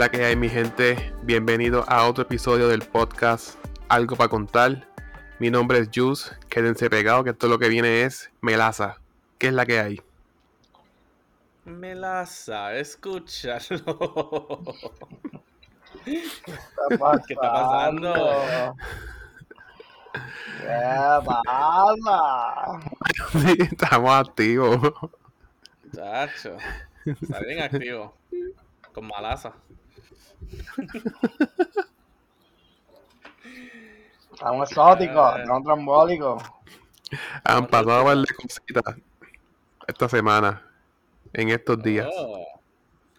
es la que hay, mi gente? Bienvenido a otro episodio del podcast Algo para contar. Mi nombre es Juice. Quédense pegados que todo lo que viene es melaza. ¿Qué es la que hay? Melaza, escúchalo. ¿Qué está pasando? ¿Qué está pasando? ¿Qué pasa? Sí, estamos activos. Chacho, está bien activo. Con malaza. Estamos exóticos, Eh. estamos trambólicos. Han pasado varias cositas esta semana, en estos días. Oh,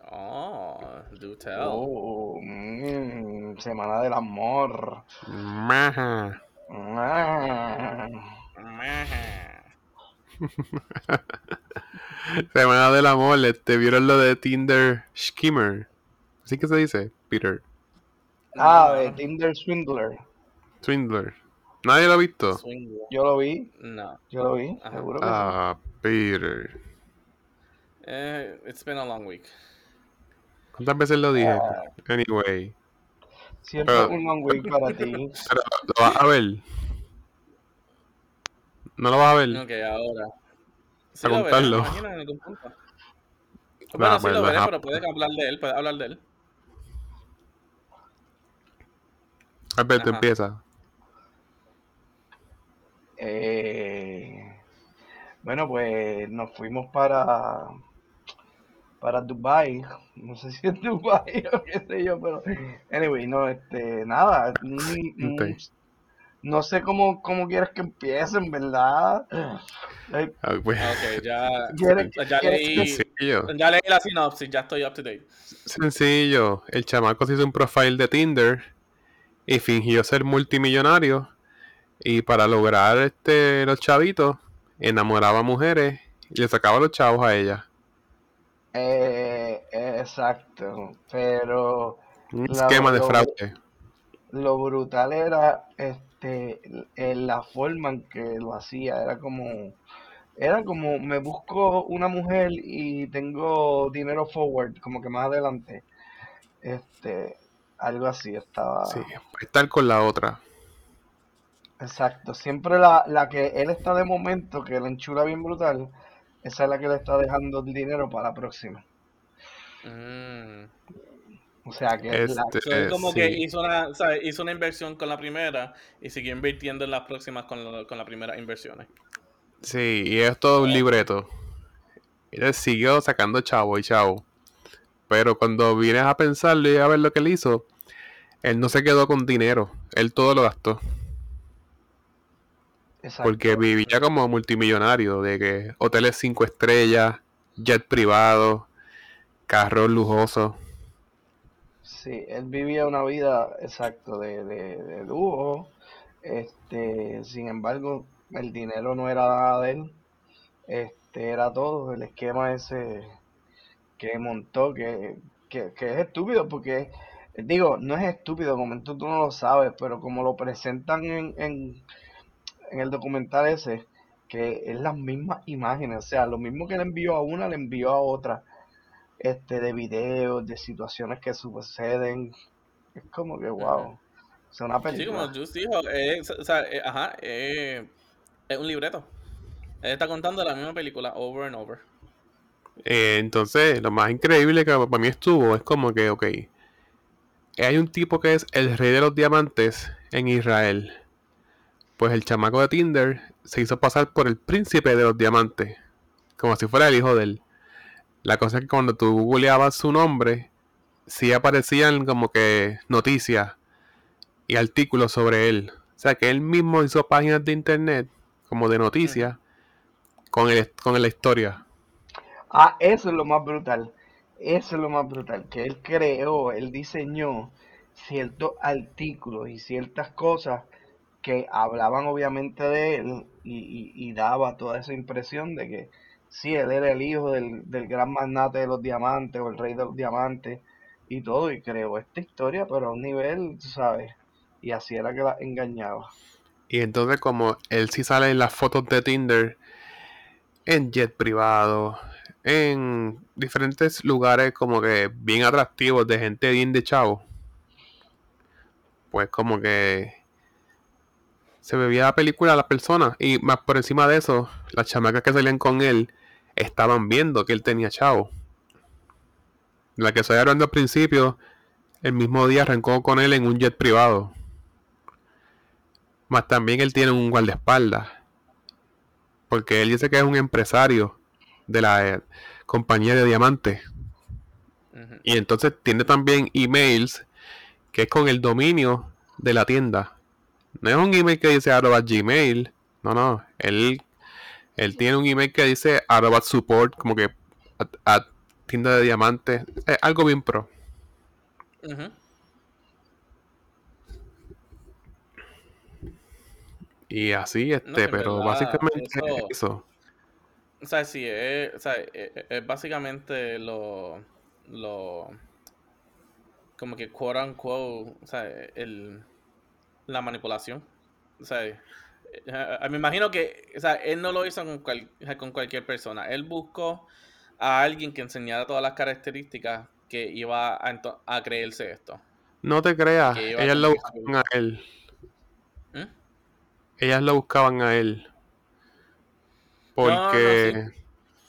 oh do tell. Oh, mm, semana del amor. Maja. Maja. Semana del amor, este, ¿vieron lo de Tinder Skimmer? ¿Así que se dice? Peter. Ah, de Tinder Swindler. Swindler. ¿Nadie lo ha visto? Swing. Yo lo vi, No. yo lo vi, Ajá. seguro que sí. Ah, Peter. Eh, it's been a long week. ¿Cuántas veces lo dije? Ah. Anyway. Siempre pero- un long week para ti. Pero, ¿lo vas a ver? ¿No lo vas a ver? Ok, ahora. Sí A lo veré, contarlo. me imagino, en algún punto. Nah, Bueno, sí pues, lo veré, ajá. pero puedes hablar de él, puedes hablar de él. Alberto, Ajá. empieza. Eh, bueno, pues nos fuimos para para Dubai. No sé si es Dubai o qué sé yo, pero anyway, no, este, nada, ni- ni- Ok. no sé cómo, cómo quieres que empiecen, ¿verdad? Eh, Ah, pues, Ok, ya, ¿Quieres, ya quieres leí, sencillo. ya leí la sinopsis, ya estoy up to date. Sencillo. El chamaco se hizo un profile de Tinder y fingió ser multimillonario. Y para lograr este los chavitos, enamoraba a mujeres y le sacaba los chavos a ellas. Eh, eh, exacto, pero Un esquema de fraude. lo brutal era este en la forma en que lo hacía era como era como me busco una mujer y tengo dinero forward como que más adelante este algo así estaba Sí, estar con la otra. exacto siempre la, la que él está de momento que la enchula bien brutal esa es la que le está dejando el dinero para la próxima Mm. o sea que la- Este, So, es como que hizo una, ¿sabes? hizo una inversión con la primera y siguió invirtiendo en las próximas con, lo- con las primeras inversiones. Sí, y es todo un libreto. Y él siguió sacando chavo y chavo. Pero cuando vienes a pensarlo y a ver lo que él hizo, él no se quedó con dinero. Él todo lo gastó. exacto. Porque vivía como multimillonario, de que hoteles cinco estrellas, jet privado, carros lujosos. Sí, él vivía una vida, exacto, de, de, de lujo. Este, sin embargo, el dinero no era nada de él. Este, era todo el esquema ese que montó, que, que, que es estúpido, porque, digo, no es estúpido, de momento tú no lo sabes, pero como lo presentan en, en, en el documental ese, que es las mismas imágenes, o sea, lo mismo que le envió a una, le envió a otra este, de videos, de situaciones que suceden. Es como que, wow. Es una Sí, película. como Juice dijo, eh, o sea, eh, ajá, eh, es un libreto. Él está contando la misma película over and over. Eh, entonces, lo más increíble que para mí estuvo es como que, ok, hay un tipo que es el rey de los diamantes en Israel. Pues el chamaco de Tinder se hizo pasar por el príncipe de los diamantes, como si fuera el hijo de él. La cosa es que cuando tú googleabas su nombre, sí aparecían como que noticias y artículos sobre él. O sea que él mismo hizo páginas de internet como de noticias con, el, con la historia. Ah, eso es lo más brutal. Eso es lo más brutal. Que él creó, él diseñó ciertos artículos y ciertas cosas que hablaban obviamente de él y, y- y daba toda esa impresión de que sí, él era el hijo del, del gran magnate de los diamantes o el rey de los diamantes y todo, y creó esta historia, pero a un nivel, tú sabes, y así era que la engañaba. Y entonces como él sí sale en las fotos de Tinder en jet privado, en diferentes lugares como que bien atractivos de gente bien de chavo, pues como que se bebía la película a las personas y más por encima de eso, las chamacas que salían con él estaban viendo que él tenía chavo. La que estoy hablando al principio, el mismo día arrancó con él en un jet privado. Más también él tiene un guardaespaldas. Porque él dice que es un empresario de la eh, compañía de diamantes. Y entonces tiene también emails que es con el dominio de la tienda. No es un email que dice arroba gmail. No, no. Él, él tiene un email que dice arroba support, como que a, a tienda de diamantes. Es algo bien pro. Y así, este, pero verdad, básicamente eso- es eso. O sea, sí, es, o sea, es, es básicamente lo, lo, como que quote unquote, o sea, el, la manipulación. O sea, eh, eh, me imagino que, o sea, él no lo hizo con, cual- con cualquier persona. Él buscó a alguien que enseñara todas las características que iba a, a creerse esto. No te creas, iba ellas lo buscaban a él. ¿Mm? Ellas lo buscaban a él. No, Porque...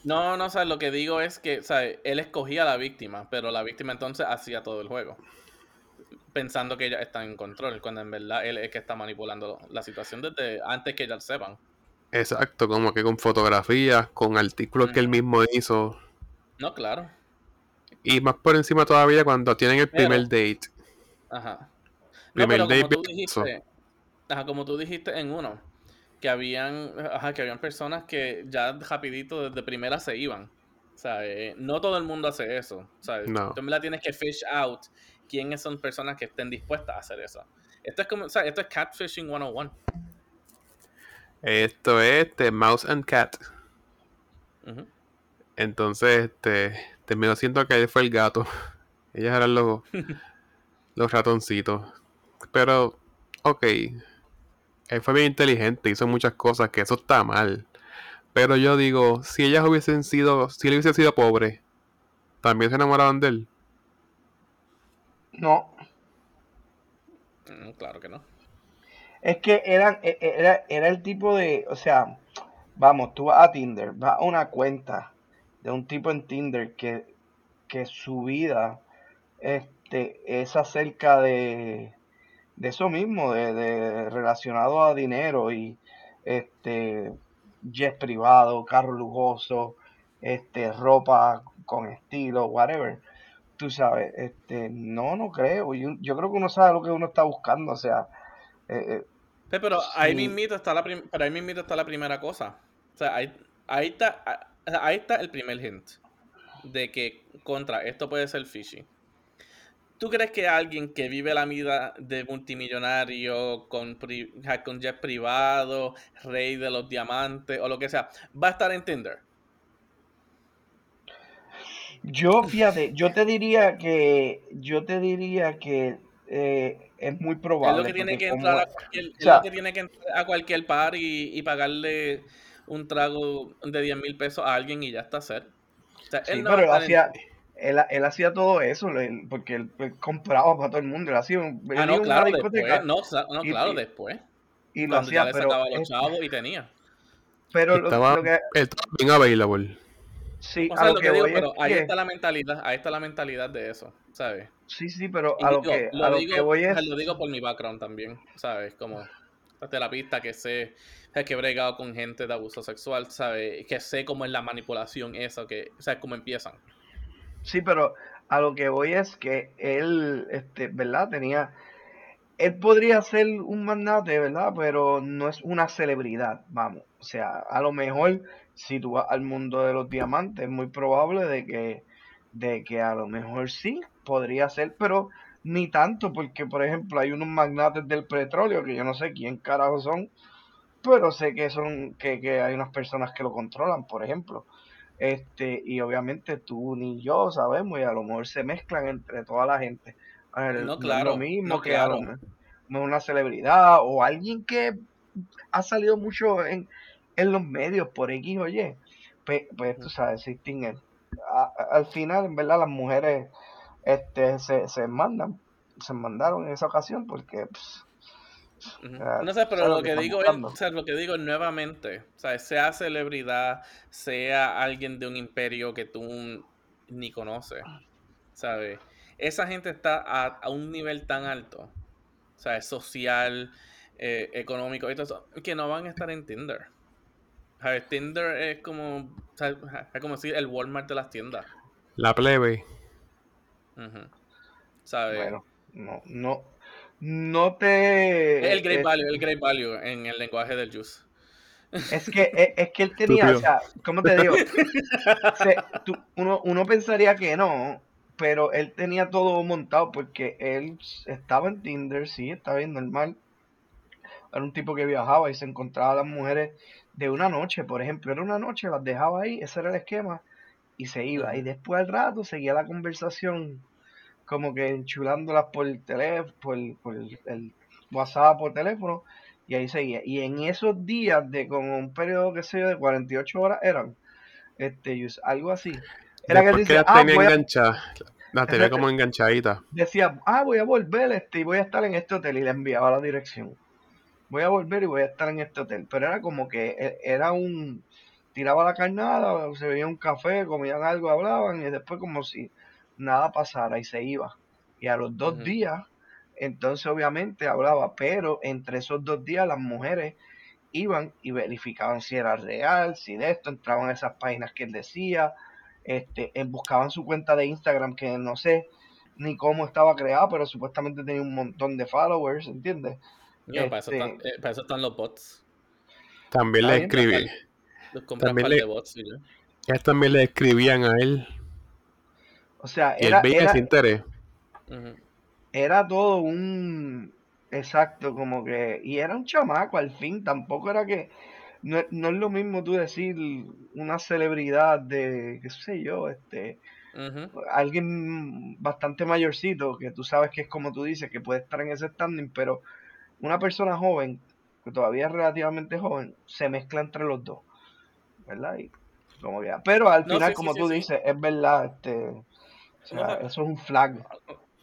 No, no, o sea, lo que digo es que, o sea, él escogía a la víctima, pero la víctima entonces hacía todo el juego. Pensando que ella está en control, cuando en verdad él es que está manipulando la situación desde antes que ellas sepan. Exacto, como que con fotografías, con artículos que él mismo hizo. No, claro. Y más por encima todavía cuando tienen el Pero- primer date. Ajá. No, Primer pero como date tú dijiste, ajá, como tú dijiste en uno, que habían, ajá, que habían personas que ya rapidito desde primera se iban. O sea, eh, no todo el mundo hace eso. O sea, No. tú en verdad tienes que fish out quiénes son personas que estén dispuestas a hacer eso. Esto es como, o sea, esto es catfishing 101. Esto es este, Mouse and Cat. Ujú. Entonces, este, terminó siendo que él fue el gato. Ellas eran los, los ratoncitos. Pero, ok. Él fue bien inteligente, hizo muchas cosas, que eso está mal. Pero yo digo, si ellas hubiesen sido, si él hubiese sido pobre, también se enamoraban de él. No, Mm, Claro que no. es que eran, e- e- era, era el tipo de, o sea, vamos, tú vas a Tinder, vas a una cuenta de un tipo en Tinder que, que su vida este, es acerca de, de eso mismo, de, de relacionado a dinero y este jet privado, carro lujoso, este, ropa con estilo, whatever. Tú sabes, este, no, no creo. Yo, yo creo que uno sabe lo que uno está buscando, o sea, eh, eh, Sí, pero ahí Sí. mismito está la pero ahí mismito está la primera cosa. O sea, ahí, ahí está ah, ahí está el primer hint de que contra esto puede ser fishy. ¿Tú crees que alguien que vive la vida de multimillonario con, pri- con jet privado, rey de los diamantes o lo que sea, va a estar en Tinder? Yo, fíjate, yo te diría que, yo te diría que eh, es muy Es probable. lo que tiene porque que como- entrar a cualquier, es sea- lo que tiene que entrar a cualquier par y, y pagarle un trago de 10 mil pesos a alguien y ya está ser. O sea, Sí, no a pero en- hacía, él, él hacía todo eso, él- porque él, él compraba para todo el mundo, él hacía un, él Ah, no, claro, discoteca después. No, no, y- claro, y- después. y lo hacía, le pero, los chavos y tenía. pero lo, estaba, lo que, él estaba bien available. sí, O a lo lo que que digo, voy es pero ahí que, está la mentalidad, ahí está la mentalidad de eso, ¿sabes? sí, sí, pero a lo digo, que, lo a lo digo, que voy es, lo digo por mi background también, ¿sabes? Como terapista que sé, que he bregado con gente de abuso sexual, ¿sabes? Que sé cómo es la manipulación eso, que, o sea, cómo empiezan. Sí, pero a lo que voy es que él, este, ¿verdad? Tenía, él podría ser un magnate, ¿verdad? Pero no es una celebridad, vamos. O sea, a lo mejor si tú vas al mundo de los diamantes, es muy probable de que, de que a lo mejor sí, podría ser, pero ni tanto, porque por ejemplo hay unos magnates del petróleo que yo no sé quién carajo son, pero sé que son, que, que hay unas personas que lo controlan, por ejemplo. Este, y obviamente tú ni yo sabemos, y a lo mejor se mezclan entre toda la gente. A No, claro, lo mismo no, que a lo claro. mejor una celebridad o alguien que ha salido mucho en, en los medios por X o Y. Pues, pues tú sabes, existen él. al final, en verdad, las mujeres este, se, se mandan, se mandaron en esa ocasión porque... Pues, no sé, pero lo que, digo es, o sea, lo que digo nuevamente, o sea, sea celebridad, sea alguien de un imperio que tú ni conoces, ¿sabes? Esa gente está a, un nivel tan alto, o sea, social, eh, económico, y todo eso, que no van a estar en Tinder. Tinder es como, es como decir el Walmart de las tiendas. La plebe. ¿Sabes? Bueno, no, no, no te... El great value, el great value en el lenguaje del juice. Es que, es, que él tenía, o sea, ¿cómo te digo? uno, uno pensaría que no, pero él tenía todo montado porque él estaba en Tinder, sí, estaba bien normal. Era un tipo que viajaba y se encontraba a las mujeres de una noche, por ejemplo, era una noche, las dejaba ahí, ese era el esquema, y se iba. Y después al rato seguía la conversación, como que enchulándolas por el teléfono, por, por el, WhatsApp, por teléfono, y ahí seguía. Y en esos días de como un periodo, que sé yo, de 48 horas eran, este, algo así. Era que dice, ah, tenía tenía como enganchadita. Decía, ah, voy a volver este, y voy a estar en este hotel, y le enviaba la dirección voy a volver y voy a estar en este hotel. Pero era como que e, era un, tiraba la carnada, se veía un café, comían algo, hablaban y después como si nada pasara y se iba. Y a los dos días, entonces obviamente hablaba, pero entre esos dos días las mujeres iban y verificaban si era real, si de esto, entraban a esas páginas que él decía, este, buscaban su cuenta de Instagram que no sé ni cómo estaba creada, pero supuestamente tenía un montón de followers, ¿entiendes? Este eh, para, eso están, los bots. También le escribí. también le, bots, también le escribían a él. O sea, era, era, interés. Era todo un. Exacto, como que. Y era un chamaco al fin. Tampoco era que. No, es lo mismo tú decir una celebridad de. qué sé yo, este. Alguien bastante mayorcito, que tú sabes que es como tú dices, que puede estar en ese standing, pero una persona joven, que todavía es relativamente joven, se mezcla entre los dos, ¿verdad? Y como Pero al final, como tú dices, es verdad, este, eso es un flag.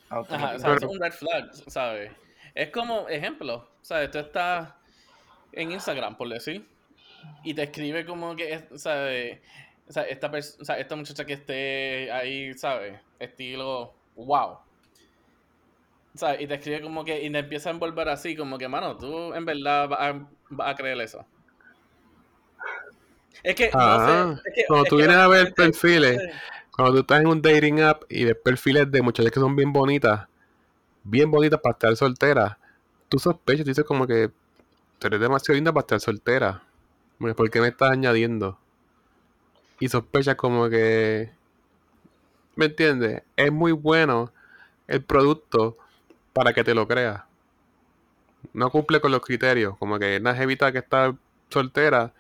Ajá, es un red flag, ¿sabes? Es como, ejemplo, ¿sabes? Tú estás en Instagram, por decir, y te escribe como que, ¿sabes? O sea, esta, o sea, esta muchacha que esté ahí, ¿sabes? Estilo, wow. Y te escribe como que, y te empieza a envolver así, como que, mano, tú en verdad vas a, creer eso. Es que, no sé, cuando tú vienes a ver perfiles, cuando tú estás en un dating app y ves perfiles de muchachas que son bien bonitas, bien bonitas para estar solteras, tú sospechas, tú dices como que tú eres demasiado linda para estar soltera. ¿Por qué me estás añadiendo? Y sospechas como que... ¿Me entiendes? Es muy bueno el producto para que te lo creas. No cumple con los criterios, como que una jevita que está soltera,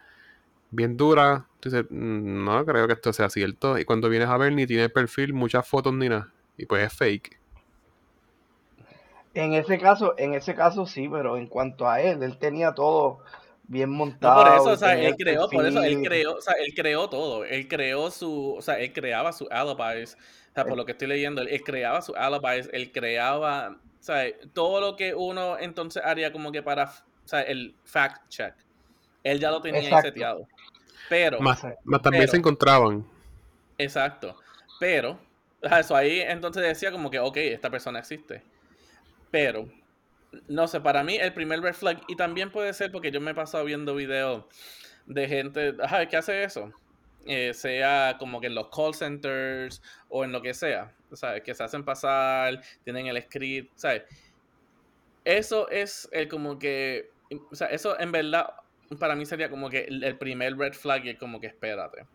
bien dura, dices, mm, no creo que esto sea cierto. Y cuando vienes a ver, ni tiene perfil, muchas fotos ni nada. Y pues es fake. En ese caso, en ese caso sí, pero en cuanto a él, él tenía todo bien montado. por eso, o sea, él creó, por eso él creó, o sea, él creó todo. Él creó su, o sea, él creaba su alibis. O sea, por lo que estoy leyendo, él creaba su alibis, él creaba sea, todo lo que uno entonces haría como que para el fact check, él ya lo tenía seteado. Pero. Más, también se encontraban. Exacto. Pero, eso ahí entonces decía como que, ok, esta persona existe. Pero, no sé, para mí el primer red flag, y también puede ser porque yo me he pasado viendo videos de gente, ajá, ¿qué hace eso? Eh, sea como que en los call centers o en lo que sea, ¿sabes? Que se hacen pasar, tienen el script, ¿sabes? Eso es el como que, o sea, eso en verdad para mí sería como que el primer red flag y como que espérate.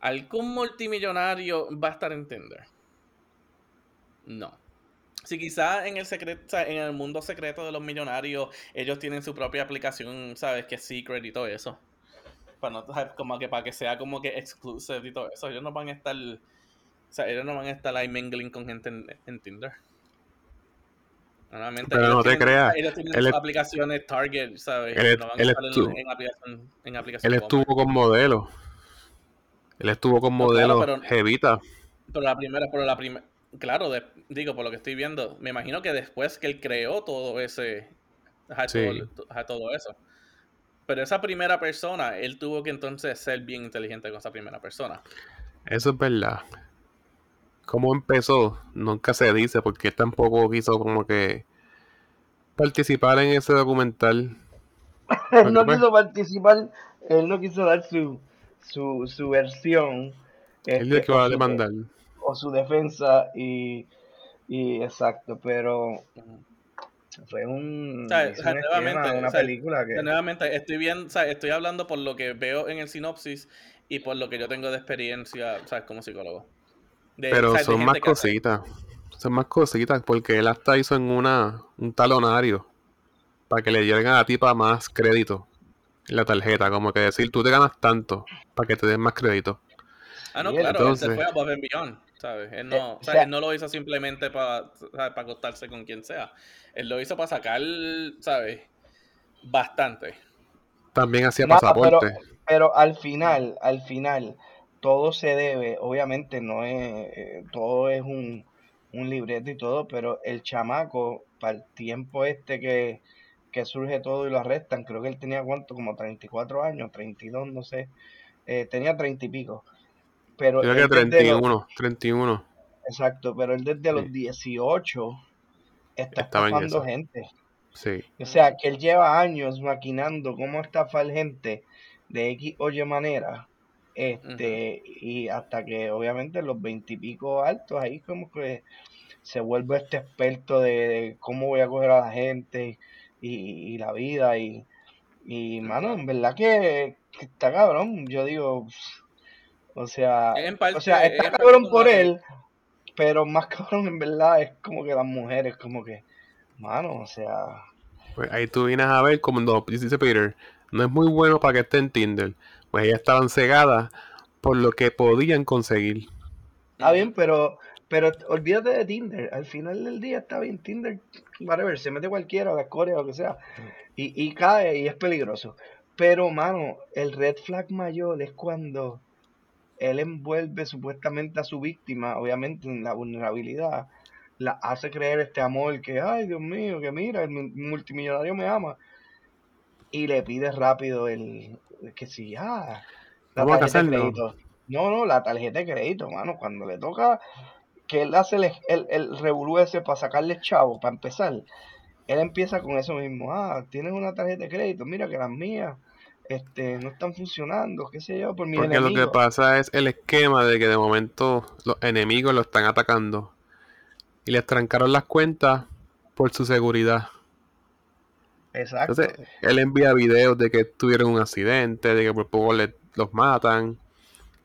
¿Algún multimillonario va a estar en Tinder? No. Si quizá en el secreto, en el mundo secreto de los millonarios, ellos tienen su propia aplicación, ¿sabes? Que es secret y todo eso para como que para que sea como que exclusive y todo eso. Ellos no van a estar, o sea, ellos no van a estar ahí mingling con gente en, Tinder. Normalmente Pero no te creas. Ellos tienen aplicaciones Target, ¿sabes? Él, no van a estar en, aplicación, en Él estuvo con modelos. Él estuvo con Pues claro, modelos Jevita. Pero la primera, pero la primera, claro, de- digo, por lo que estoy viendo, me imagino que después que él creó todo ese, Sí. todo, ajá, todo eso. Pero esa primera persona, él tuvo que entonces ser bien inteligente con esa primera persona. Eso es verdad. ¿Cómo empezó? Nunca se dice porque él tampoco quiso como que participar en ese documental. Él no pues- quiso participar, él no quiso dar su, su, su versión. Él este, que va o a su- demandar. o su defensa y, y exacto, pero fue un, O sea, hizo un nuevamente, esquema, una o sea, película que Nuevamente, estoy bien, o sea, estoy hablando por lo que veo en el sinopsis y por lo que yo tengo de experiencia, o sea, como psicólogo. De- Pero o sea, de son más cositas. Son más cositas porque él hasta hizo en una un talonario para que le dieran a la tipa más crédito en la tarjeta. Como que decir, tú te ganas tanto para que te den más crédito. Ah, no, claro, entonces- él se fue above and beyond, ¿sabes? Él no, Eh, o o sea, él no lo hizo simplemente para para acostarse con quien sea. Él lo hizo para sacar, ¿sabes? Bastante. También hacía Nada, pasaporte. pero al final, al final, todo se debe, obviamente no es, eh, todo es un, un libreto y todo, pero el chamaco, para el tiempo este que, que surge todo y lo arrestan, creo que él tenía cuánto, como 34 años, 32, no sé, eh, tenía 30 y pico. Pero Creo que desde los- 31, 31. exacto, pero él desde los Sí. 18 está Estaba estafando gente. Sí. O sea, que él lleva años maquinando cómo estafar gente de X o Y manera. Este, y hasta que obviamente los veintipico altos ahí como que se vuelve este experto de, de cómo voy a coger a la gente y, y la vida y, y mano, en verdad que, que está cabrón. Yo digo, o sea, parte- o sea, está cabrón por él, pero más cabrón en verdad es como que las mujeres, como que, mano, o sea, Pues ahí tú vienes a ver como no, dice Peter, no es muy bueno para que esté en Tinder. Pues ellas estaban cegadas por lo que podían conseguir. Está bien, pero, pero olvídate de Tinder. Al final del día está bien Tinder, whatever, se mete cualquiera, la Corea, lo que sea, y, y cae y es peligroso. Pero, mano, el red flag mayor es cuando él envuelve supuestamente a su víctima, obviamente en la vulnerabilidad, la hace creer este amor que, ay, Dios mío, que mira, el mu- multimillonario me ama. Y le pide rápido el, que si, ah, la Vamos a tarjeta de casarnos. crédito. No, no, la tarjeta de crédito, mano, cuando le toca que él hace el, el, el revolú ese para sacarle chavo, para empezar, él empieza con eso mismo, ah, tienes una tarjeta de crédito, mira que las mías este, no están funcionando, qué sé yo, por mis Porque lo que pasa es el esquema de que de momento los enemigos lo están atacando. Y les trancaron las cuentas por su seguridad. Exacto. Entonces, él envía videos de que tuvieron un accidente, de que por poco le- los matan.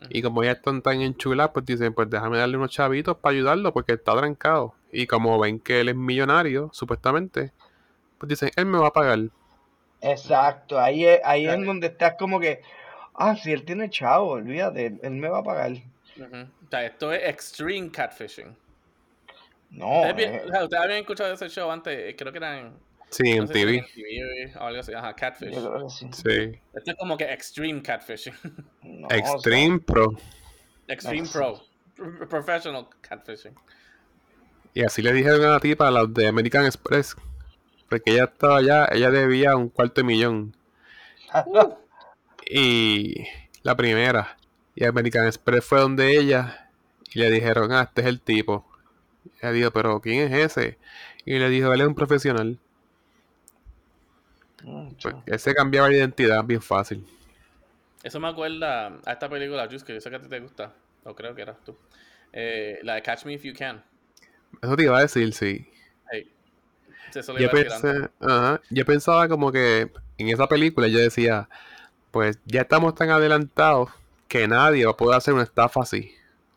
Y como ya están tan enchulados, pues dicen, pues déjame darle unos chavitos para ayudarlo porque está trancado. Y como ven que él es millonario, supuestamente, pues dicen, él me va a pagar. Exacto, ahí es, ahí es donde estás como que, ah, si él tiene chavo, olvídate, él, él me va a pagar. O sea, esto es extreme catfishing. No, Ustedes, bien- eh, o sea, ustedes habían escuchado ese show antes, eh, creo que era en, Sí, en no sé TV. en TV o algo así, ajá, catfish. sí. Sí. Esto es como que extreme catfishing. No, o sea, Extreme Pro. extreme Ex- pro. Pro- Professional catfishing. Y así le dijeron a la tipa, a los de American Express. Porque ella estaba allá, ella debía un cuarto de millón. Y la primera. Y American Express fue donde ella. Y le dijeron, ah, este es el tipo. Y ella dijo, pero ¿quién es ese? Y le dijo, él es un profesional. Mm, Pues, él se cambiaba de identidad bien fácil. Eso me acuerda a esta película, Juice, que yo sé que a ti te gusta. O creo que eras tú. Eh, la de Catch Me If You Can. Eso te iba a decir, sí. Hey. Eso Yo pensé, ajá, yo pensaba como que en esa película yo decía, pues ya estamos tan adelantados que nadie va a poder hacer una estafa así.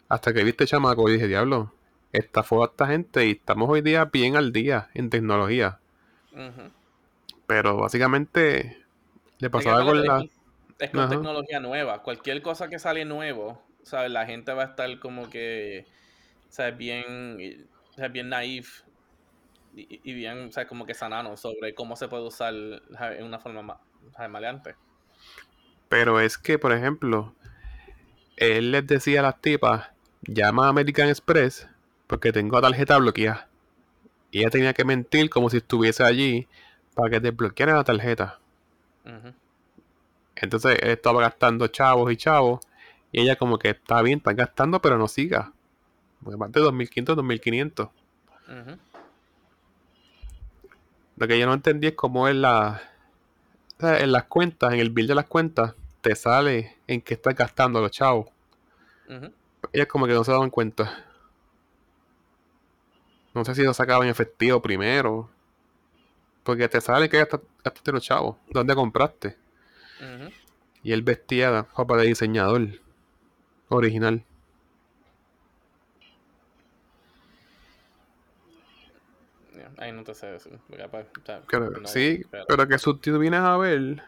Hasta que viste chamaco y dije, diablo, estafó a esta gente y estamos hoy día bien al día en tecnología. Ujú. Pero básicamente le pasaba con la... es con- Ajá. tecnología nueva. Cualquier cosa que sale nuevo, ¿sabes? La gente va a estar como que, ¿sabes? Bien, ¿sabes? bien naif y, y bien, ¿sabes? Como que sanano sobre cómo se puede usar ¿sabes? en una forma ma- ¿sabes? maleante. Pero es que, por ejemplo, él les decía a las tipas, llama a American Express porque tengo la tarjeta bloqueada. Y ella tenía que mentir como si estuviese allí para que desbloqueara la tarjeta. Entonces él estaba gastando chavos y chavos. Y ella como que está bien, están gastando, pero no siga. Porque más de 2.500, 2.500. Ujú. Lo que yo no entendí es cómo en, la, en las cuentas, en el bill de las cuentas, te sale en qué estás gastando los chavos. Ujú. Ellas como que no se daban cuenta. No sé si lo sacaban en efectivo primero. Porque te sale que gasta- gastaste los chavos. ¿Dónde compraste? Ujú. Y él vestía ropa de diseñador. Original. Ahí no te sé decir. pues, o sea, Creo- no, sí, pero- pero que si tú vienes a ver,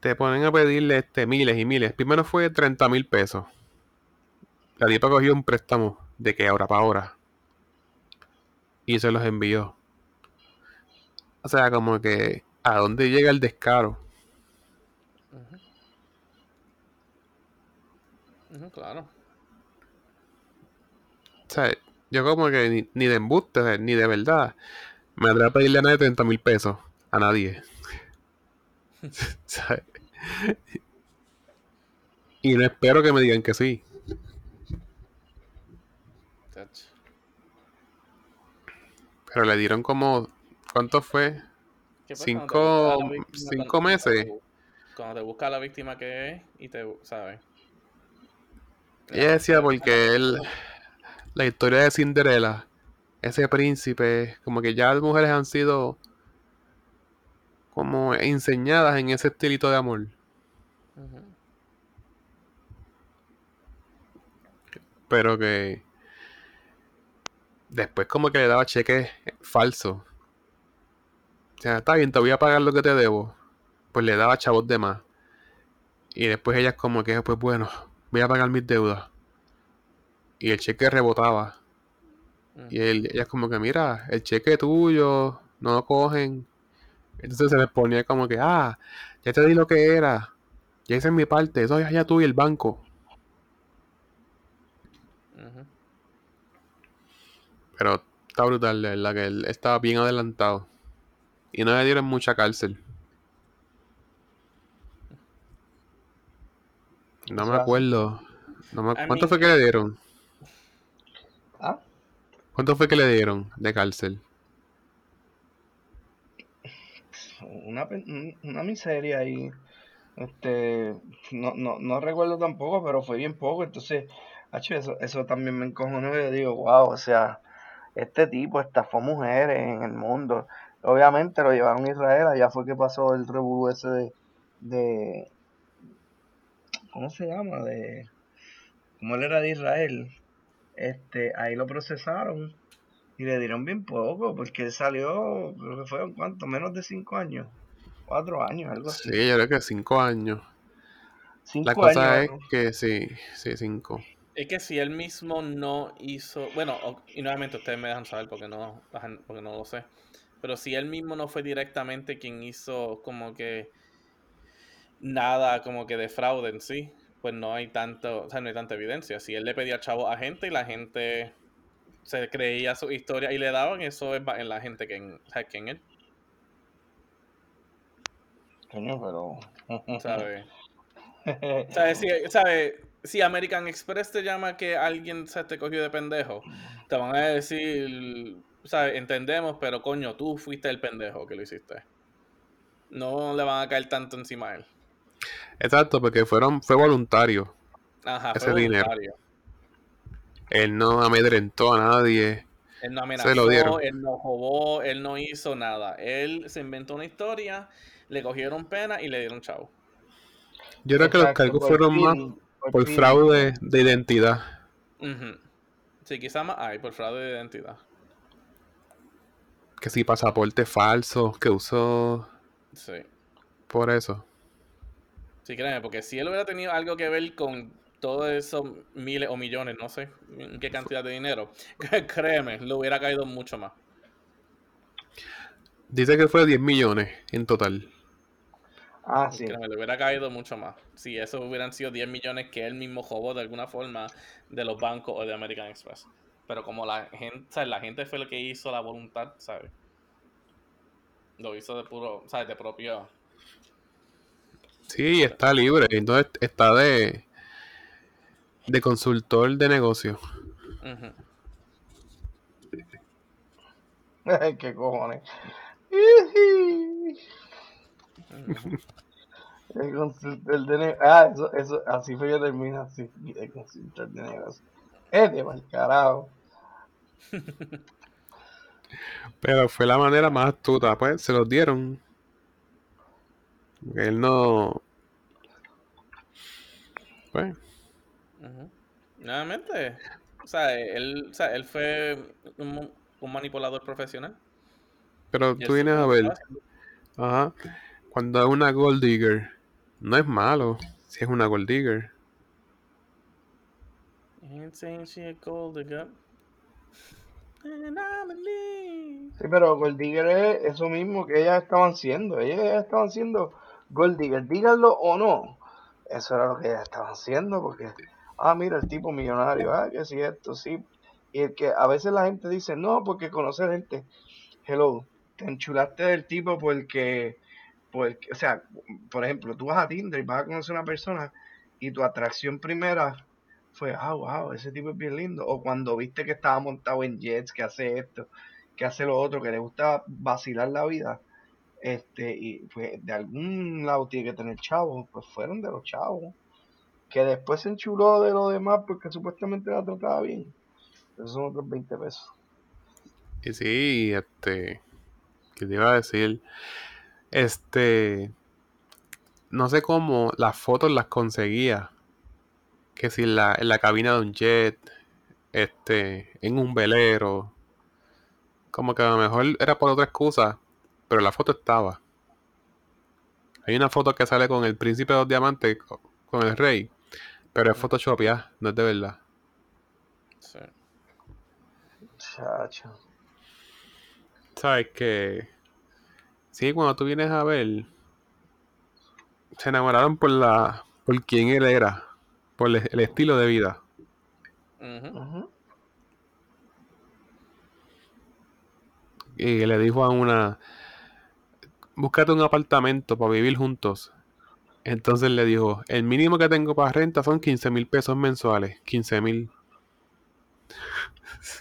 te ponen a pedirle este miles y miles. Primero fue 30 mil pesos. La tipa cogió un préstamo de que ahora para ahora. Y se los envió. O sea, como que a dónde llega el descaro. Claro. O sea, yo como que ni, ni de embuste, ni de verdad. Me atrevo a pedirle a nadie 30 mil pesos. A nadie. ¿Sabes? y no espero que me digan que sí. Pero le dieron como. ¿Cuánto fue? Cinco- víctima, cinco meses. Cuando, cuando te busca la víctima que es y te, ¿sabes? Ella decía porque él. La historia de Cinderella. Ese príncipe. Como que ya las mujeres han sido. Como enseñadas en ese estilito de amor. Pero que. Después como que le daba cheques falsos. O sea, está bien, te voy a pagar lo que te debo. Pues le daba chavos de más. Y después ella como que, pues bueno, voy a pagar mis deudas. Y el cheque rebotaba. Y él, ella es como que, mira, el cheque tuyo, no lo cogen. Entonces se les ponía como que, ah, ya te di lo que era. Ya hice mi parte, eso es ya tú y el banco. Pero está brutal, de verdad, que él estaba bien adelantado. Y no le dieron mucha cárcel. No me acuerdo. No me- I ¿Cuánto fue que le dieron? Ah, ¿Cuánto fue que le dieron de cárcel? una, una miseria ahí. Este, no, no, no recuerdo tampoco, pero fue bien poco. Entonces, eso, eso también me encojonó. y Yo digo, wow, o sea, este tipo estafó mujeres en el mundo. Obviamente lo llevaron a Israel, allá fue que pasó el revolú ese de, de, ¿cómo se llama? De, como él era de Israel, este, ahí lo procesaron y le dieron bien poco, porque él salió, creo que fueron cuánto, menos de cinco años, cuatro años, algo así. Sí, yo creo que cinco años. Cinco La cosa años, es que sí, sí, cinco. Es que si él mismo no hizo, bueno, y nuevamente ustedes me dejan saber porque no, porque no lo sé, pero si él mismo no fue directamente quien hizo como que nada como que de fraude en sí, pues no hay tanto, o sea, no hay tanta evidencia. Si él le pedía chavo a gente y la gente se creía su historia y le daban, eso es en la gente que en, que en él, Coño, pero... ¿sabes? ¿Sabes? Si, ¿sabes? si American Express te llama que alguien se te cogió de pendejo, te van a decir, Entendemos, pero coño, tú fuiste el pendejo que lo hiciste. No le van a caer tanto encima a él. Exacto, porque fueron, fue voluntario. Ajá, Ese fue dinero. voluntario. Él no amedrentó a nadie. Él no Se amenazó, lo dieron. él no robó, él no hizo nada. Él se inventó una historia, le cogieron pena y le dieron chavo. Yo creo que los Exacto, cargos fueron más por fraude de identidad. Ujú. Sí, quizá más hay por fraude de identidad. Que si pasaporte falso que usó Sí. por eso. Sí, créeme, porque si él hubiera tenido algo que ver con todos esos miles o millones, no sé en qué cantidad de dinero, créeme, le hubiera caído mucho más. Dice que fue 10 millones en total. Ah, sí. Que me le hubiera caído mucho más. Si eso hubieran sido 10 millones que él mismo robó de alguna forma de los bancos o de American Express. Pero como la gente, ¿sabes? la gente fue lo que hizo la voluntad, ¿sabes? Lo hizo de puro, ¿sabes? De propio. Sí, está libre. Entonces está de, de consultor de negocio. Ujú. ¿Qué cojones? El consultor de negocio. Ah, eso, eso, así fue que termina así. El consultor de negocio. Es de mal carajo. Pero fue la manera más astuta, pues se los dieron. Él no. Pues, Ujú. Nuevamente, o sea, él, o sea, él fue un, un manipulador profesional. pero tú vienes a ver, ajá, cuando es una gold digger, no es malo si es una gold digger. Ain't saying she a gold digger. And I'm a lead. Sí, pero Gold Digger es eso mismo que ellas estaban siendo. Ellas estaban siendo Gold Digger, díganlo o no. Eso era lo que ellas estaban haciendo porque, ah, mira, el tipo millonario, ah, que sí, esto, sí. Y el que a veces la gente dice, no, porque conocer gente. Hello, te enchulaste del tipo porque, porque, o sea, por ejemplo, tú vas a Tinder y vas a conocer a una persona y tu atracción primera fue, ah, wow, ese tipo es bien lindo. O cuando viste que estaba montado en jets, que hace esto, que hace lo otro, que le gusta vacilar la vida. Este, y pues de algún lado tiene que tener chavos, pues fueron de los chavos. Que después se enchuló de lo demás porque supuestamente la trataba bien. Esos son otros 20 pesos. Y sí, este, ¿qué te iba a decir? Este, no sé cómo las fotos las conseguía. Que si en la, en la cabina de un jet, este, en un velero. Como que a lo mejor era por otra excusa, pero la foto estaba. Hay una foto que sale con el príncipe de los diamantes, co- con el rey, pero es Photoshop ya, no es de verdad. Sí. Chacho. Sabes que, sí, cuando tú vienes a ver, se enamoraron por la, por quién él era, por el, el estilo de vida. Y le dijo a una, búscate un apartamento para vivir juntos. Entonces le dijo, el mínimo que tengo para renta son 15 mil pesos mensuales. 15 mil.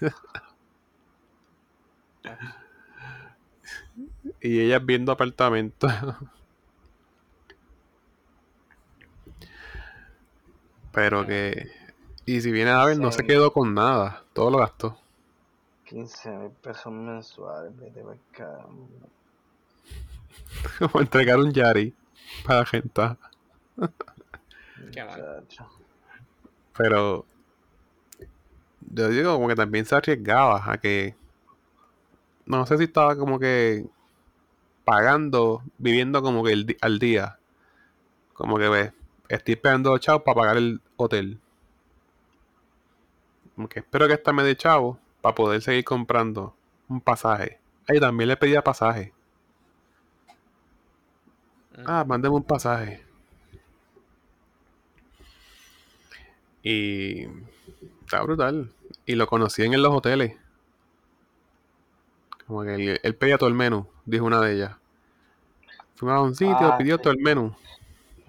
y ellas viendo apartamentos. Pero que... Y si viene a ver, no se quedó con nada. Todo lo gastó. 15 mil pesos mensuales, vete caramba. Como entregar un Yari para. Qué mal. Chacho. Pero yo digo como que también se arriesgaba a que no sé si estaba como que pagando, viviendo como que el al día. Como que ves, estoy esperando chavos para pagar el hotel. Que espero que esta me dé chavo para poder seguir comprando un pasaje. Ahí también le pedía pasaje. Ah, mándeme un pasaje. Y está brutal. Y lo conocían en los hoteles. Como que él, él pedía todo el menú, dijo una de ellas. Fuimos a un sitio, Ah, pidió sí. todo el menú.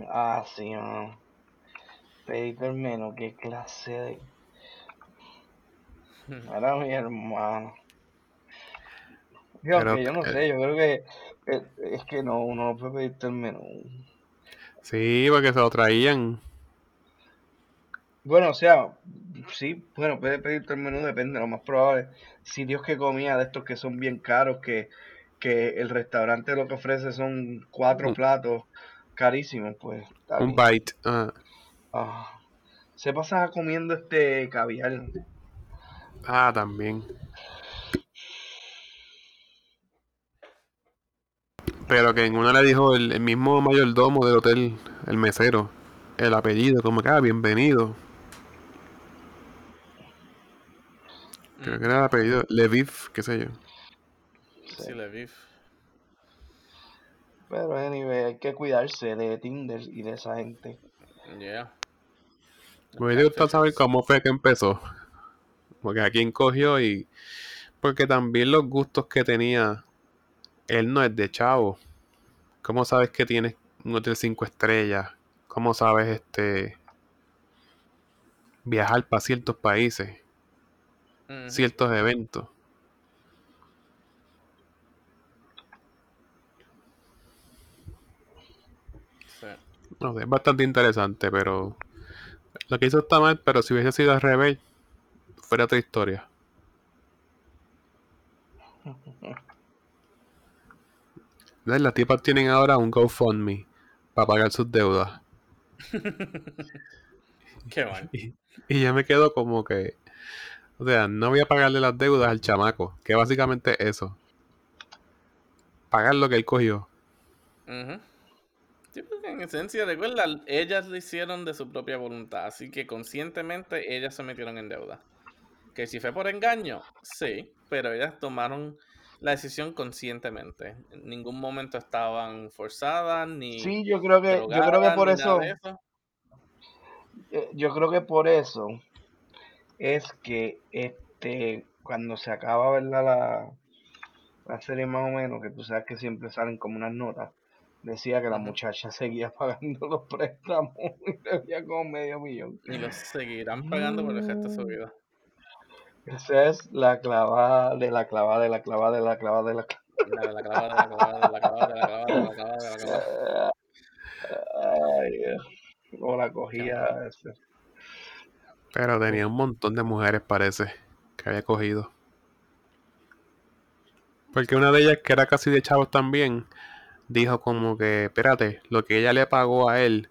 Ah, sí, no. El menú, qué clase de. Era mi hermano. Yo, Pero, que yo no eh, sé, yo creo que eh, es que no, uno no puede pedirte el menú. Sí, porque se lo traían. Bueno, o sea, sí, bueno, puede pedirte el menú, depende, lo más probable. Sitios que comía de estos que son bien caros, que, que el restaurante lo que ofrece son cuatro Un- platos carísimos, pues Un bien. bite. ah. Ah, se pasa comiendo este caviar. Ah, también. Pero que en una le dijo el, el mismo mayordomo del hotel, el mesero, el apellido, como que, ah, bienvenido. Creo que era el apellido, Leviv, qué sé yo. Sí, le vi. Pero anyway, hay que cuidarse de Tinder y de esa gente. Yeah. Me hubiera gustado saber cómo fue que empezó. Porque a quién cogió y. Porque también los gustos que tenía. Él no es de chavo. ¿Cómo sabes que tienes un hotel cinco estrellas? ¿Cómo sabes este. viajar para ciertos países? Ciertos eventos. Sí. No sé, es bastante interesante, pero. Lo que hizo está mal, pero si hubiese sido al revés, fuera otra historia. Las tipas tienen ahora un GoFundMe para pagar sus deudas. Qué mal. Y, y yo me quedo como que. O sea, no voy a pagarle las deudas al chamaco, que básicamente es eso. Pagar lo que él cogió. Ujú. Sí, porque en esencia, recuerda, ellas lo hicieron de su propia voluntad, así que conscientemente ellas se metieron en deuda. Que si fue por engaño, sí, pero ellas tomaron la decisión conscientemente. En ningún momento estaban forzadas ni Sí, yo creo que, yo creo que por eso, eh, yo creo que por eso es que este cuando se acaba verdad la, la serie más o menos, que tú sabes que siempre salen como unas notas, decía que la muchacha seguía pagando los préstamos y debía como medio millón. Y los seguirán pagando por el resto de su Mm. vida. Esa es la clavada de la clavada de la clavada de la clavada de la La de la clavada, de la clavada, de la clavada, de la clavada, de la clavada, de la clavada. Ay, cogía. ese. Pero tenía un montón de mujeres, parece, que había cogido. Porque una de ellas, que era casi de chavos también, dijo como que, espérate, lo que ella le pagó a él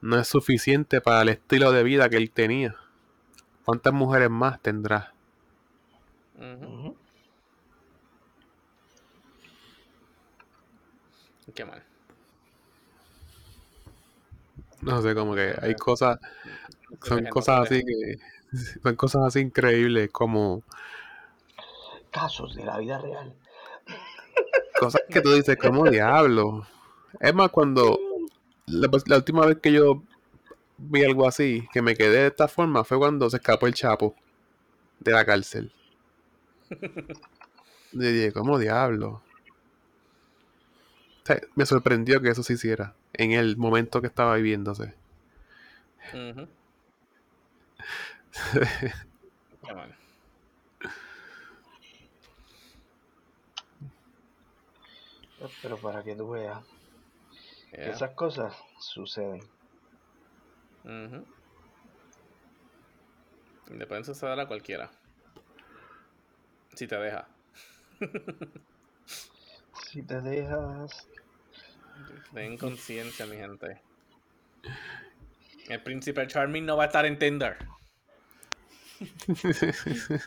no es suficiente para el estilo de vida que él tenía. ¿Cuántas mujeres más tendrá? Qué mal. No sé, como que hay cosas, son cosas así que, son cosas así increíbles, como Casos de la vida real. Cosas que tú dices, como diablo. Es más, cuando la, la última vez que yo vi algo así, que me quedé de esta forma, fue cuando se escapó el Chapo de la cárcel. Y dije, ¿cómo diablo? O sea, me sorprendió que eso se hiciera en el momento que estaba viviéndose. Ujú. Qué Pero para que tú veas, Yeah. esas cosas suceden. Ujú. Y le pueden suceder a cualquiera. Si te deja. Si te dejas. Ten conciencia, mi gente. El príncipe Charming no va a estar en Tinder.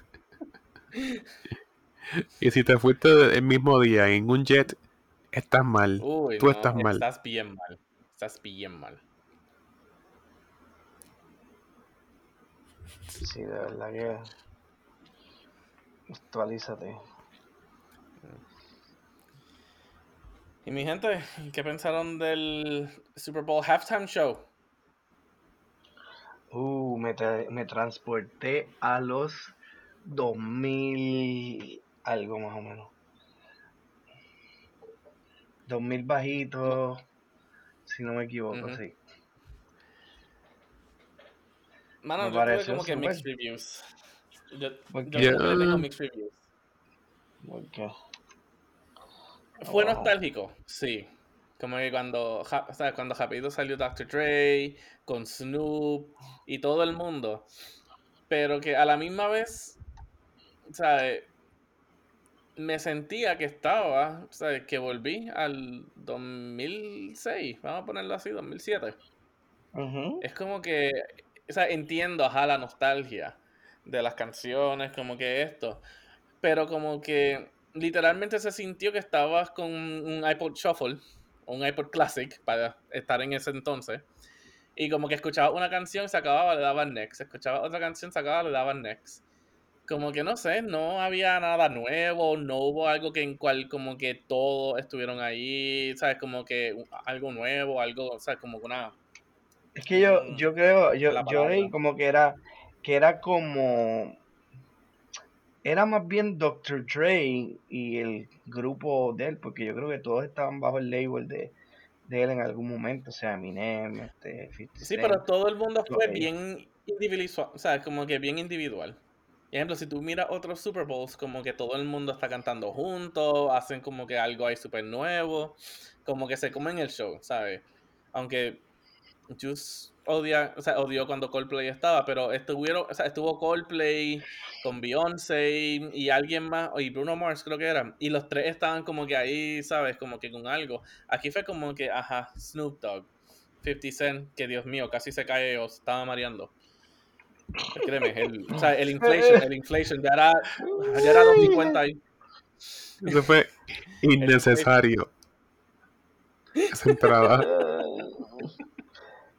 y si te fuiste el mismo día en un jet, estás mal. Uy, Tú no, estás mal. Estás bien mal. Estás bien mal. Sí, de verdad que. Actualízate. Y mi gente, ¿qué pensaron del Super Bowl halftime show? Uh, me, tra- me transporté a los 2000 algo más o menos. 2000 bajitos, si no me equivoco, Ujú. sí. Mano, Me yo tuve como que mixed reviews. Yo, tengo mixed reviews. Porque, Fue Wow. nostálgico, sí. Como que cuando, o sea, cuando rápido salió Dr. Dre, con Snoop y todo el mundo. Pero que a la misma vez, sea, me sentía que estaba, o sea, que volví al 2006, vamos a ponerlo así, 2007. ujú, Es como que, o sea, entiendo, ajá, la nostalgia de las canciones, como que esto, pero como que literalmente se sintió que estabas con un iPod Shuffle, o un iPod Classic, para estar en ese entonces, y como que escuchaba una canción, se acababa, le daban next, escuchaba otra canción, se acababa, le daban next. Como que no sé, no había nada nuevo, no hubo algo que en cual como que todos estuvieron ahí, ¿sabes? Como que algo nuevo, algo, ¿sabes? Como una... Es que yo, yo creo, yo, yo leí como que era, que era como, era más bien Dr. Dre y el grupo de él, porque yo creo que todos estaban bajo el label de, de él en algún momento, o sea, Eminem, este, 50 Sí, pero todo el mundo fue bien individual, o sea, como que bien individual. Ejemplo, si tú miras otros Super Bowls, como que todo el mundo está cantando juntos, hacen como que algo ahí súper nuevo, como que se comen el show, ¿sabes? Aunque Juice odia, o sea, odió cuando Coldplay estaba, pero estuvieron, o sea, estuvo Coldplay con Beyoncé y alguien más, y Bruno Mars creo que era, y los tres estaban como que ahí, ¿sabes? Como que con algo. Aquí fue como que, ajá, Snoop Dogg, 50 Cent, que Dios mío, casi se cae o estaba mareando. Créeme, el, o sea, el inflation, el inflation, ya era, ya era 250 ahí. Eso fue innecesario. Esa entrada.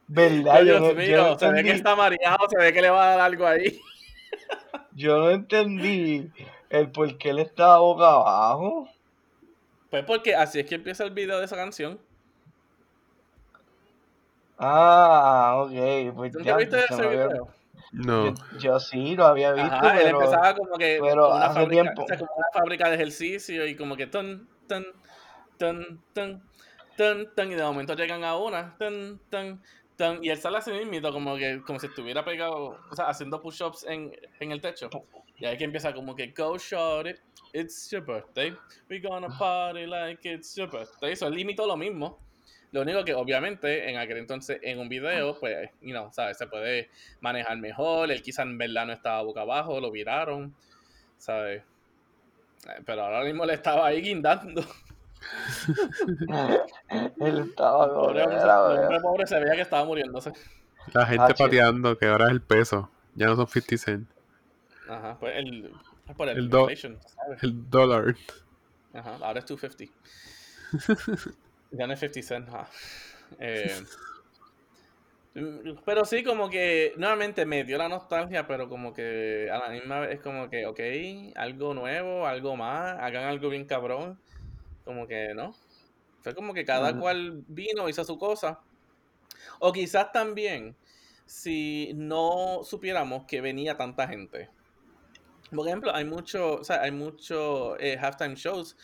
¿Verdad? Dios mío, no se ve que está mareado, se ve que le va a dar algo ahí. yo no entendí el por qué él estaba boca abajo. Pues porque así es que empieza el video de esa canción. Ah, ok, pues ¿Tú nunca ya, viste se ese video? No. yo, yo sí lo había visto, Ajá, él pero, empezaba como que pero con una hace fábrica, tiempo. o sea, como una fábrica de ejercicio y como que ton, ton, ton, ton, ton, ton, y de momento llegan a una, ton, ton, ton, y él sale así mismo, como que, como si estuviera pegado, o sea, haciendo push-ups en, en el techo. Y ahí que empieza como que, go short it, it's your birthday, we gonna party like it's your birthday. Eso él imitó lo mismo. Lo único que obviamente en aquel entonces en un video, pues, you know, ¿sabes? Se puede manejar mejor. Él quizá en verdad no estaba boca abajo, lo viraron, ¿sabes? Eh, Pero ahora mismo le estaba ahí guindando. Él estaba El pobre hombre, el hombre pobre se veía que estaba muriéndose. La gente pateando, que ahora es el peso. Ya no son 50 cent. Ajá, pues el, por el, El do-. El dólar. Ajá, ahora es 250. es 50 cent, ajá. Eh, mm, pero sí, como que nuevamente me dio la nostalgia, pero como que a la misma vez es como que, ok, algo nuevo, algo más, hagan algo bien cabrón. Como que no. Fue como que cada cual vino, hizo su cosa. O quizás también, si no supiéramos que venía tanta gente. Por ejemplo, hay mucho, o sea, hay muchos eh, halftime shows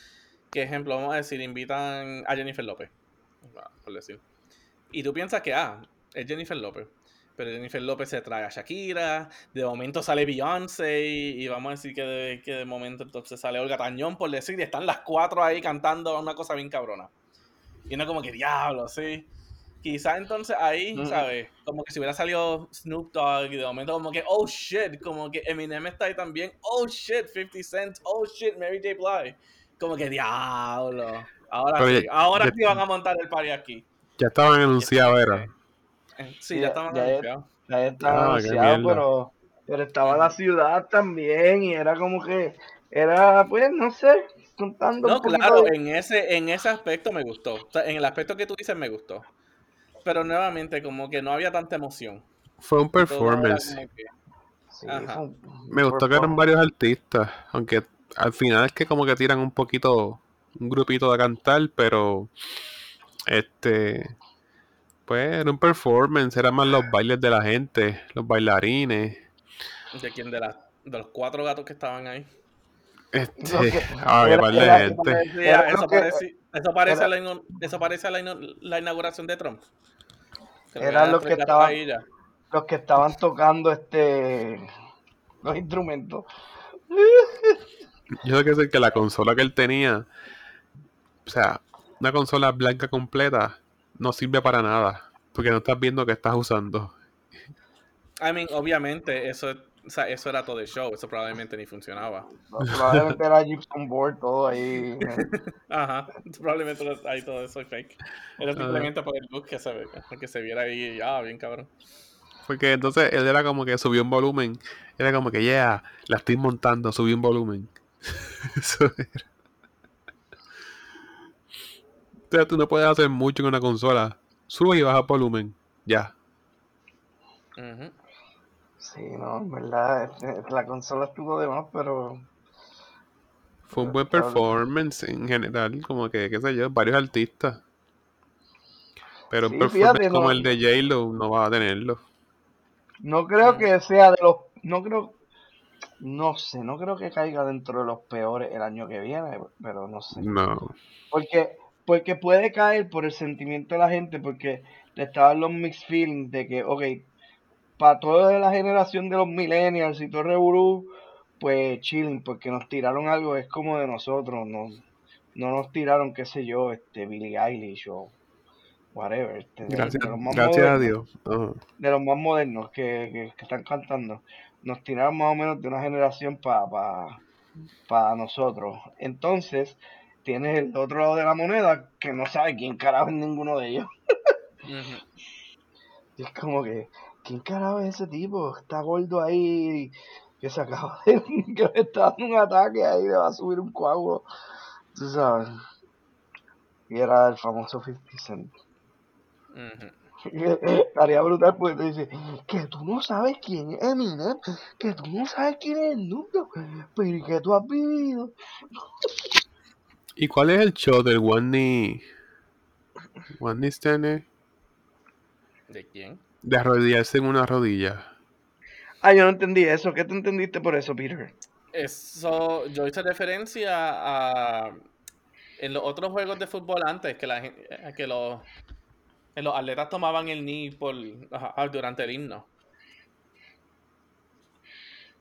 que, ejemplo, vamos a decir, invitan a Jennifer López, por decir. Y tú piensas que, ah, es Jennifer López. Pero Jennifer López se trae a Shakira, de momento sale Beyoncé, y, y vamos a decir que de, que de momento entonces sale Olga Tañón, por decir, y están las cuatro ahí cantando una cosa bien cabrona. Y uno como que, diablo, sí. Quizás entonces ahí, Mm. ¿sabes? Como que si hubiera salido Snoop Dogg y de momento como que, oh shit, como que Eminem está ahí también, oh shit, 50 Cent, oh shit, Mary J. Blige. Como que, diablo. Ahora Pero sí, ya- ahora ya- sí van a montar el party aquí. Ya estaban anunciados, era. Sí, Ya- ya estaban ya- anunciados. Ya estaba Ah, qué anunciado, mierda. pero, pero estaba la ciudad también y era como que, era pues, no sé, contando No, claro, de- en ese, en ese aspecto me gustó. O sea, en el aspecto que tú dices me gustó. Pero nuevamente, como que no había tanta emoción. Fue un performance. como que- Sí, Ajá. fue un- Me gustó que eran varios artistas. Aunque al final es que como que tiran un poquito, un grupito de cantar, pero este, pues era un performance, eran más los bailes de la gente, los bailarines. ¿De quién? De, las de los cuatro gatos que estaban ahí. Este, ah, qué era- par de gente. eso parece, eso parece era- a la, eso parece a la, ino- la inauguración de Trump. Eran los que estaban- ahí ya. Los que estaban tocando este los instrumentos. Yo sé que sé que la consola que él tenía, o sea, una consola blanca completa, no sirve para nada. Porque no estás viendo que estás usando. I mean, obviamente, eso, o sea, eso era todo el show. Eso probablemente ni funcionaba. Probablemente era Gibson Board todo ahí. Ajá, probablemente ahí todo eso es fake. Era simplemente por el look que se, ve, que se viera ahí, ah, bien cabrón. Porque entonces él era como que subió un volumen. Era como que, yeah, la estoy montando, subí un volumen. Eso era. O sea, tú no puedes hacer mucho en una consola. Sube y baja volumen. Ya. Sí, no, en verdad, este, la consola estuvo de más, pero Fue un buen performance en general, como que, qué sé yo, varios artistas. Pero un performance fíjate, como no- el de J-Lo no va a tenerlo. no creo Mm. que sea de los, no creo, no sé, no creo que caiga dentro de los peores el año que viene, pero no sé. No. Porque, porque puede caer por el sentimiento de la gente, porque le estaban los mixed feelings de que, ok, para toda la generación de los millennials y todo pues chilling, porque nos tiraron algo, es como de nosotros, no, no nos tiraron, qué sé yo, este Billie Eilish o whatever, este, de, Gracias, de los más gracias a modernos, Dios. Ajá. de los más modernos que, que, que están cantando, nos tiraron más o menos de una generación para pa, pa nosotros. Entonces, tienes el otro lado de la moneda que no sabe quién carajo es ninguno de ellos. Y es como que, ¿quién carajo es ese tipo? Está gordo ahí, que se acaba de, que le está dando un ataque ahí, le va a subir un coágulo. Tú sabes. Y era el famoso 50 Cent. Ujú. Estaría brutal porque te dice que tú no sabes quién es Eminem, que tú no sabes quién es Snoop Dogg, pero ¿y que tú has vivido? ¿Y cuál es el show del One Knee? One Knee Stand es ¿De quién? de arrodillarse en una rodilla. Ah, yo no entendí eso. ¿Qué te entendiste por eso, Peter? Eso, yo hice referencia a en los otros juegos de fútbol antes que la que los los atletas tomaban el knee por ajá, ah, durante el himno.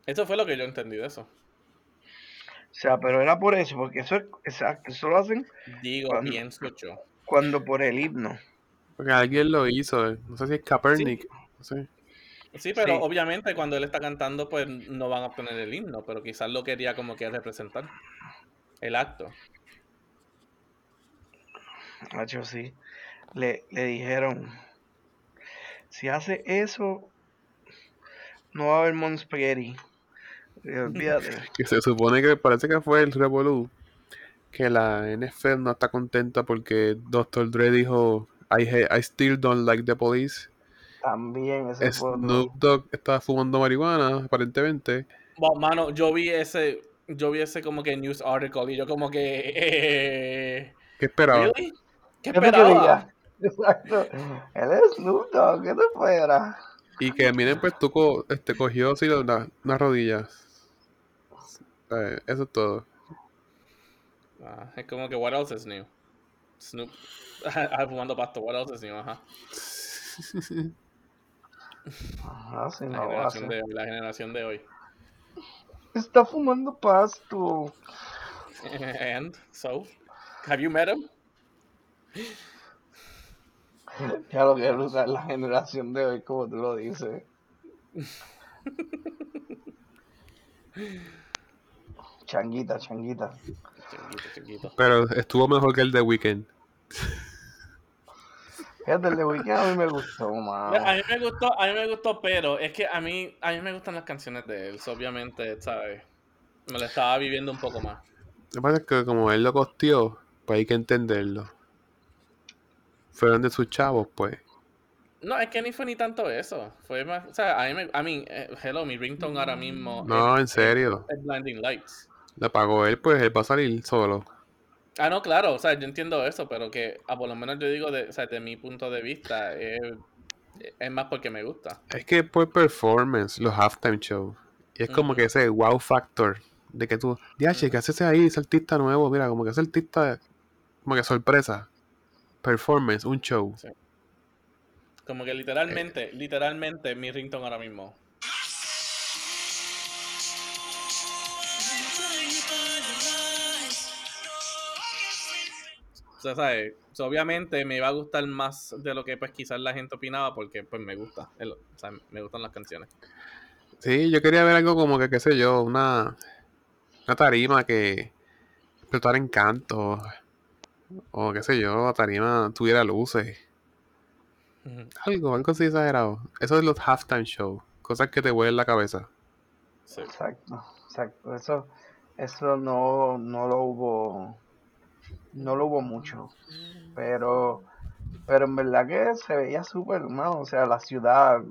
Eso fue lo que yo entendí de eso. O sea, pero era por eso, porque eso es exacto, eso lo hacen Digo, Cuando- pienso yo. cuando por el himno. Porque alguien lo hizo. eh. No sé si es Kaepernick. No sé. Sí, pero Sí. obviamente cuando él está cantando, pues no van a obtener el himno, pero quizás lo quería como que representar. El acto. Macho, sí. Le, le dijeron, si hace eso, no va a haber Mon Spaghetti. Y olvídate. Que se supone que parece que fue el Revolu. Que la NFL no está contenta porque Dr. Dre dijo I, I still don't like the police. También ese. Snoop Dogg estaba fumando marihuana, aparentemente. Bueno, mano, yo vi ese, yo vi ese como que news article y yo como que, eh, ¿Qué esperaba? ¿really? ¿Qué ¿Qué tú esperaba? Exacto. Él es Snoop Dogg, ¿qué te esperas? Y que miren, pues tú co- este, cogió así la- la- rodillas. Eh, eso es todo. Ah, es como que, what else is new? Snoop, ah, fumando pasto, what else is new? Ajá. Ajá, sí, La no generación de hoy, la generación de hoy. Está fumando pasto. And, so, have you met him? Ya lo que es la generación de hoy, como tú lo dices. Changuita, changuita. Pero estuvo mejor que el de Weekend. Fíjate, el de Weeknd a mí me gustó, mano. A mí me gustó, a mí me gustó, pero es que a mí, a mí me gustan las canciones de él, obviamente, ¿sabes? Me lo estaba viviendo un poco más. Lo que pasa es que como él lo costeó, pues hay que entenderlo. Fueron de sus chavos, pues. No, es que ni fue ni tanto eso. Fue más, o sea, a mí, me- a mí eh, hello, mi ringtone ahora mismo No, es, en serio. es Blinding Lights. Le pagó él, pues él va a salir solo. Ah, no, claro, o sea, yo entiendo eso, pero que ah, por lo menos yo digo, de, o sea, de mi punto de vista, es, es más porque me gusta. Es que por performance, los halftime shows. Y es como que ese wow factor. De que tú, diache, ¿qué haces ahí? Ese artista nuevo, mira, como que ese artista, como que sorpresa. Performance, un show. Como que literalmente, Eh. literalmente mi ringtone ahora mismo. O sea, ¿sabes? O sea, obviamente me iba a gustar más de lo que pues quizás la gente opinaba porque pues me gusta. el- o sea, me gustan las canciones. Sí, yo quería ver algo como que, qué sé yo, una, una tarima que explotara en canto. O qué sé yo, la tarima tuviera luces. Algo, algo así exagerado. Eso es los halftime shows. Cosas que te vuelan la cabeza. Sí. Exacto, exacto. Eso, eso no, no lo hubo, no lo hubo mucho. Pero, pero en verdad que se veía súper, hermano. O sea, la ciudad,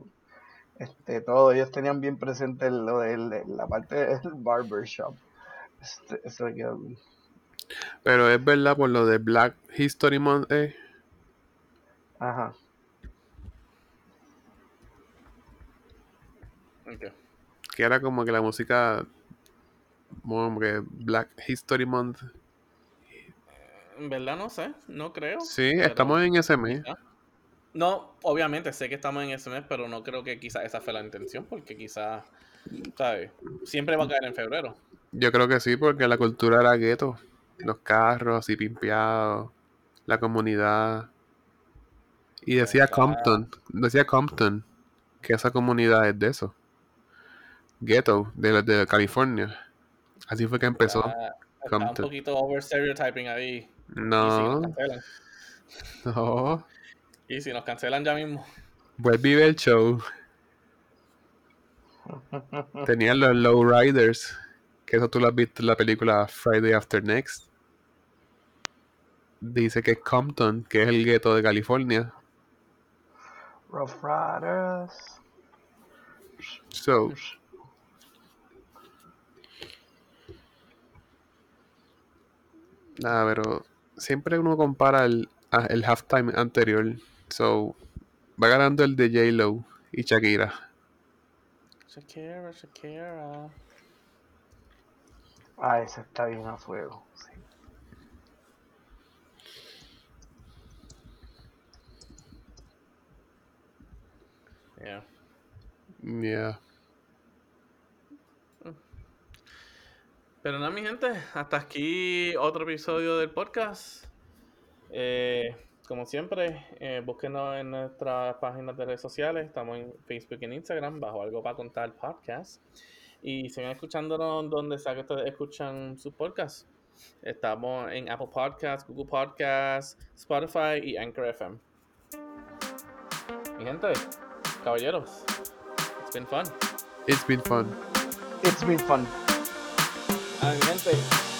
este, todo, ellos tenían bien presente lo de la parte del barbershop. Este, eso que, Pero es verdad por lo de Black History Month, eh. Ajá. Ok. Que era como que la música. Como que Black History Month. En verdad no sé, no creo. Sí, pero estamos en ese mes. No, obviamente sé que estamos en ese mes, pero no creo que quizás esa fue la intención, porque quizás, ¿sabes? Siempre va a caer en febrero. Yo creo que sí, porque la cultura era gueto. Los carros así pimpeados. La comunidad. Y decía. Compton. Decía Compton. Que esa comunidad es de eso. Ghetto, de, de California. Así fue que empezó. Está, está un Compton. poquito over stereotyping ahí. Y si nos No, cancelan. no. Y si nos cancelan ya mismo. Pues vive el show. Tenían los lowriders. Que eso tú lo has visto en la película Friday After Next. Dice que es Compton, que es el gueto de California. Rough Riders. So, nada, pero siempre uno compara el, el halftime anterior. So, va ganando el de J-Lo y Shakira. Shakira, Shakira. Ah, ese está bien a fuego. sí. Yeah. Yeah. Pero nada, mi gente, hasta aquí otro episodio del podcast. Eh, como siempre, eh, búsquenos en nuestras páginas de redes sociales. Estamos en Facebook y en Instagram, bajo algo para contar podcast. Y sigan escuchándonos donde sea que ustedes escuchan sus podcasts. Estamos en Apple Podcasts, Google Podcasts, Spotify y Anchor FM. Mi gente, caballeros, it's been fun. It's been fun. It's been fun. Ah, mi gente,